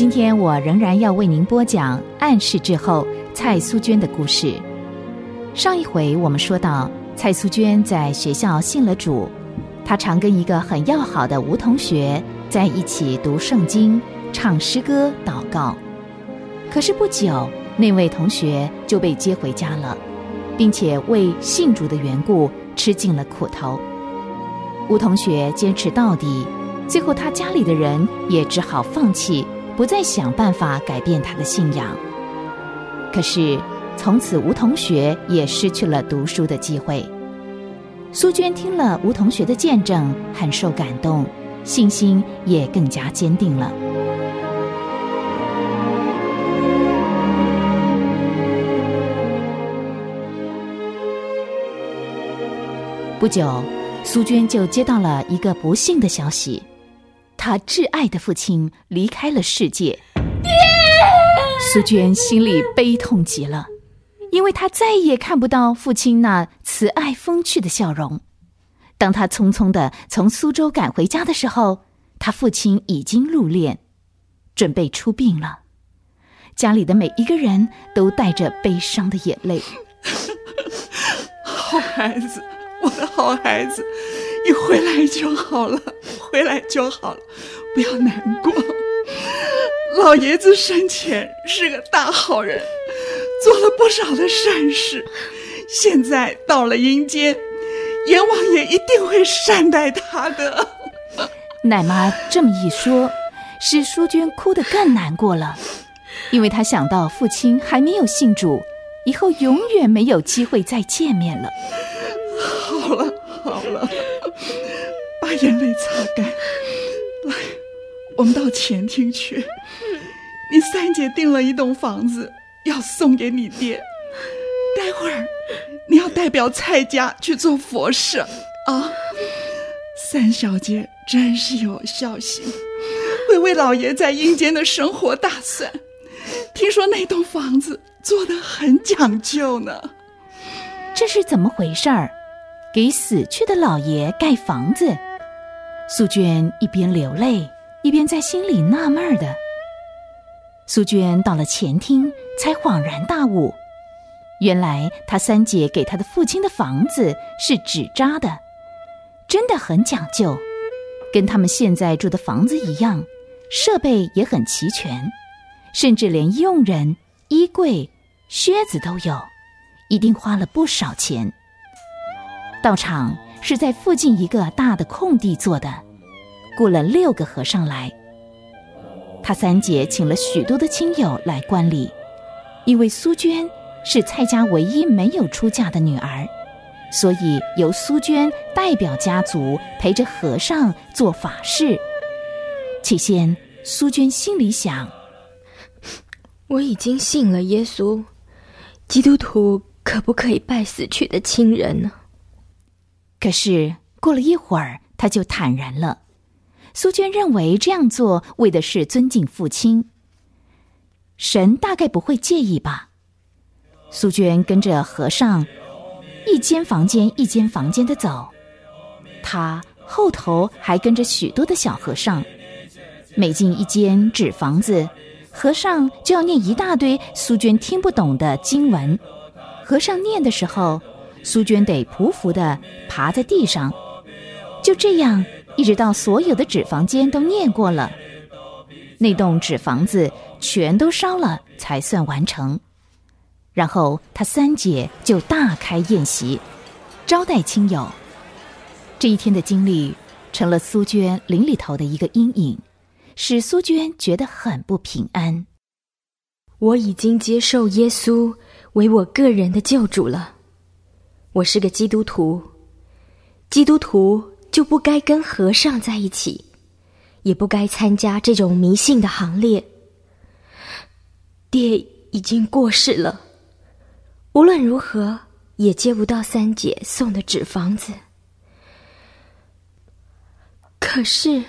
今天我仍然要为您播讲暗示之后蔡苏娟的故事。上一回我们说到，蔡苏娟在学校信了主，她常跟一个很要好的吴同学在一起读圣经、唱诗歌、祷告。可是不久，那位同学就被接回家了，并且为信主的缘故吃尽了苦头。吴同学坚持到底，最后他家里的人也只好放弃。不再想办法改变他的信仰。可是，从此吴同学也失去了读书的机会。苏娟听了吴同学的见证，很受感动，信心也更加坚定了。不久，苏娟就接到了一个不幸的消息。他挚爱的父亲离开了世界，苏娟心里悲痛极了，因为她再也看不到父亲那慈爱风趣的笑容。当他匆匆的从苏州赶回家的时候，他父亲已经入殓，准备出殡了。家里的每一个人都带着悲伤的眼泪。好孩子，我的好孩子。你回来就好了，回来就好了，不要难过。老爷子生前是个大好人，做了不少的善事，现在到了阴间，阎王爷一定会善待他的。奶妈这么一说，使淑娟哭得更难过了，因为她想到父亲还没有信主，以后永远没有机会再见面了。把眼泪擦干，来，我们到前厅去。你三姐订了一栋房子，要送给你爹。待会儿你要代表蔡家去做佛事啊。三小姐真是有孝心，会为老爷在阴间的生活打算。听说那栋房子做的很讲究呢。这是怎么回事儿？给死去的老爷盖房子？苏娟一边流泪，一边在心里纳闷的。苏娟到了前厅，才恍然大悟，原来她三姐给她的父亲的房子是纸扎的，真的很讲究，跟他们现在住的房子一样，设备也很齐全，甚至连佣人、衣柜、靴子都有，一定花了不少钱。道场。是在附近一个大的空地做的，雇了六个和尚来。他三姐请了许多的亲友来观礼，因为苏娟是蔡家唯一没有出嫁的女儿，所以由苏娟代表家族陪着和尚做法事。起先，苏娟心里想：我已经信了耶稣，基督徒可不可以拜死去的亲人呢？可是过了一会儿，他就坦然了。苏娟认为这样做为的是尊敬父亲，神大概不会介意吧。苏娟跟着和尚，一间房间一间房间的走，他后头还跟着许多的小和尚。每进一间纸房子，和尚就要念一大堆苏娟听不懂的经文。和尚念的时候。苏娟得匍匐的爬在地上，就这样一直到所有的纸房间都念过了，那栋纸房子全都烧了才算完成。然后他三姐就大开宴席，招待亲友。这一天的经历成了苏娟灵里头的一个阴影，使苏娟觉得很不平安。我已经接受耶稣为我个人的救主了。我是个基督徒，基督徒就不该跟和尚在一起，也不该参加这种迷信的行列。爹已经过世了，无论如何也接不到三姐送的纸房子。可是，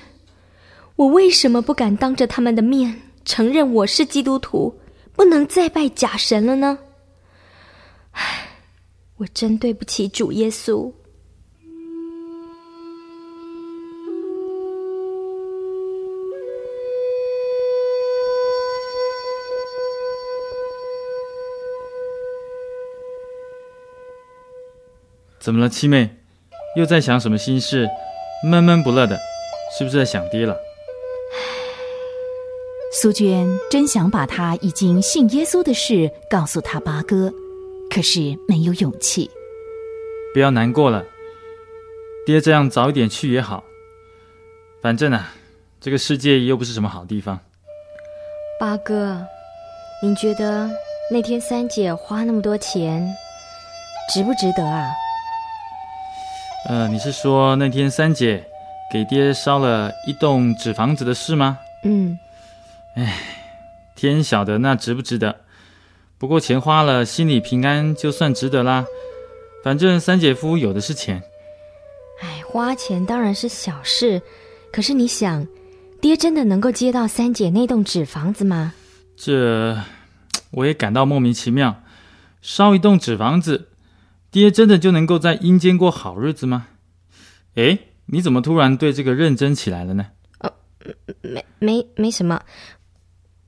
我为什么不敢当着他们的面承认我是基督徒，不能再拜假神了呢？唉。我真对不起主耶稣。怎么了七妹？又在想什么心事？闷闷不乐的是不是在想爹了？苏娟真想把她已经信耶稣的事告诉他八哥。可是没有勇气。不要难过了，爹这样早一点去也好。反正啊，这个世界又不是什么好地方。八哥，您觉得那天三姐花那么多钱，值不值得啊？呃，你是说那天三姐给爹烧了一栋纸房子的事吗？嗯，哎，天晓得那值不值得。不过钱花了，心里平安就算值得啦。反正三姐夫有的是钱。哎，花钱当然是小事，可是你想，爹真的能够接到三姐那栋纸房子吗？这我也感到莫名其妙。烧一栋纸房子。爹真的就能够在阴间过好日子吗？哎，你怎么突然对这个认真起来了呢？呃，没没没什么，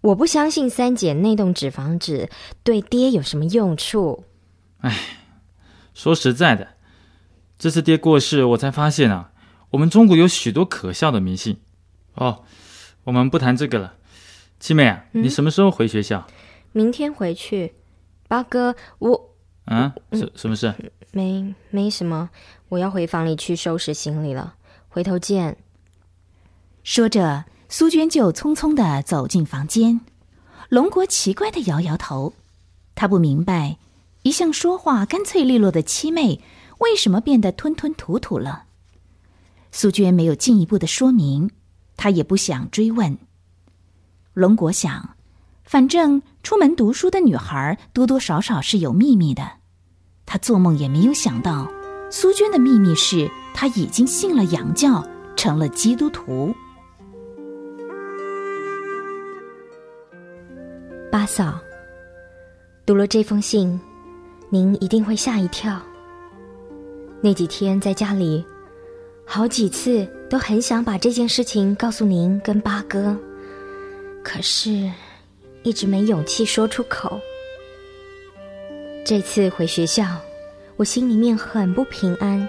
我不相信三姐那栋纸房子对爹有什么用处。哎，说实在的，这次爹过世，我才发现啊，我们中国有许多可笑的迷信。哦，我们不谈这个了。七妹啊，你什么时候回学校？明天回去。八哥，我。啊，什什么事？没没什么，我要回房里去收拾行李了，回头见。说着，苏娟就匆匆的走进房间。龙国奇怪的摇摇头，他不明白，一向说话干脆利落的七妹为什么变得吞吞吐吐了。苏娟没有进一步的说明，他也不想追问。龙国想。反正出门读书的女孩多多少少是有秘密的，他做梦也没有想到，苏娟的秘密是她已经信了洋教，成了基督徒。八嫂，读了这封信，您一定会吓一跳。那几天在家里，好几次都很想把这件事情告诉您跟八哥，可是。一直没勇气说出口。这次回学校，我心里面很不平安，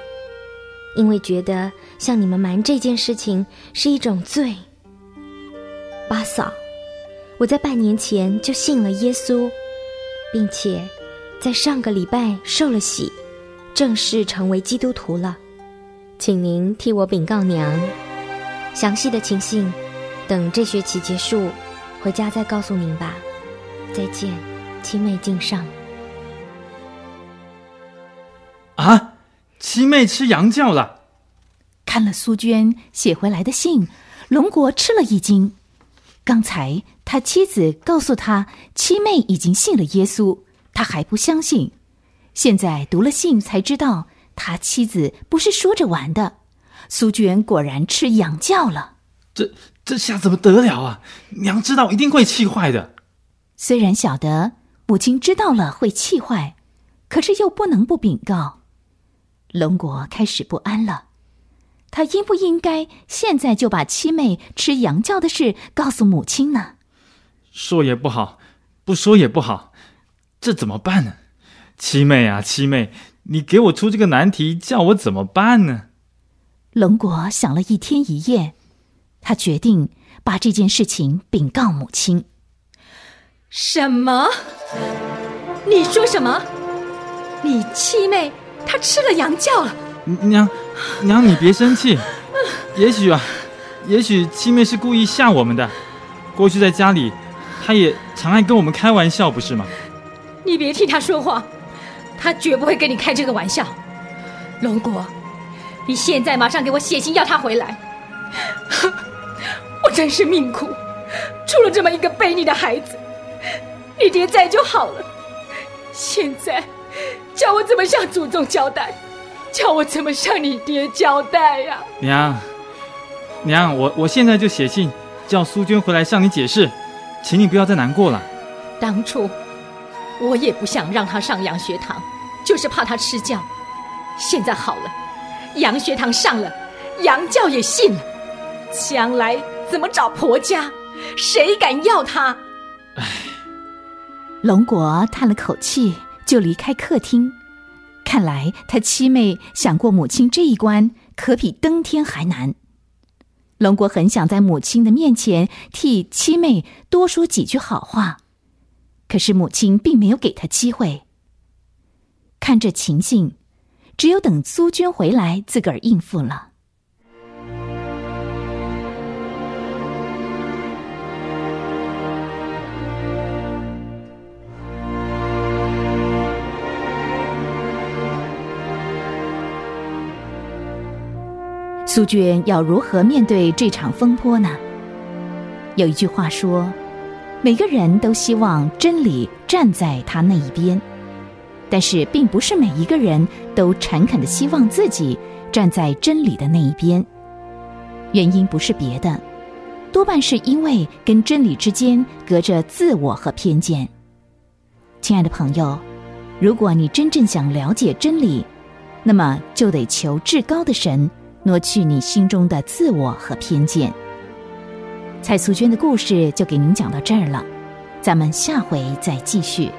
因为觉得向你们瞒这件事情是一种罪。八嫂，我在半年前就信了耶稣，并且在上个礼拜受了洗，正式成为基督徒了。请您替我禀告娘，详细的情形等这学期结束。回家再告诉您吧，再见，七妹敬上。啊，七妹吃羊叫了。看了苏娟写回来的信，龙国吃了一惊。刚才他妻子告诉他，七妹已经信了耶稣，他还不相信。现在读了信才知道，他妻子不是说着玩的。苏娟果然吃羊叫了。这。这下怎么得了啊！娘知道一定会气坏的。虽然晓得母亲知道了会气坏，可是又不能不禀告。龙国开始不安了，他应不应该现在就把七妹吃羊教的事告诉母亲呢？说也不好，不说也不好，这怎么办呢？七妹啊，七妹，你给我出这个难题，叫我怎么办呢？龙国想了一天一夜。他决定把这件事情禀告母亲。什么？你说什么？你七妹她吃了羊教了？娘，娘你别生气。也许啊，也许七妹是故意吓我们的。过去在家里，她也常爱跟我们开玩笑，不是吗？你别替她说话，她绝不会跟你开这个玩笑。龙国，你现在马上给我写信要她回来。我真是命苦，出了这么一个悖逆的孩子。你爹在就好了，现在叫我怎么向祖宗交代？叫我怎么向你爹交代呀？娘，娘，我我现在就写信叫苏娟回来向你解释，请你不要再难过了。当初我也不想让她上洋学堂，就是怕她吃教。现在好了，洋学堂上了，洋教也信了，将来。怎么找婆家？谁敢要她？唉，龙国叹了口气，就离开客厅，看来他七妹想过母亲这一关，可比登天还难。龙国很想在母亲的面前替七妹多说几句好话，可是母亲并没有给他机会。看这情形，只有等苏军回来，自个儿应付了。苏娟要如何面对这场风波呢？有一句话说：“每个人都希望真理站在他那一边，但是并不是每一个人都诚恳的希望自己站在真理的那一边。原因不是别的，多半是因为跟真理之间隔着自我和偏见。亲爱的朋友，如果你真正想了解真理，那么就得求至高的神。”挪去你心中的自我和偏见。蔡素娟的故事就给您讲到这儿了，咱们下回再继续。